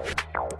Wow.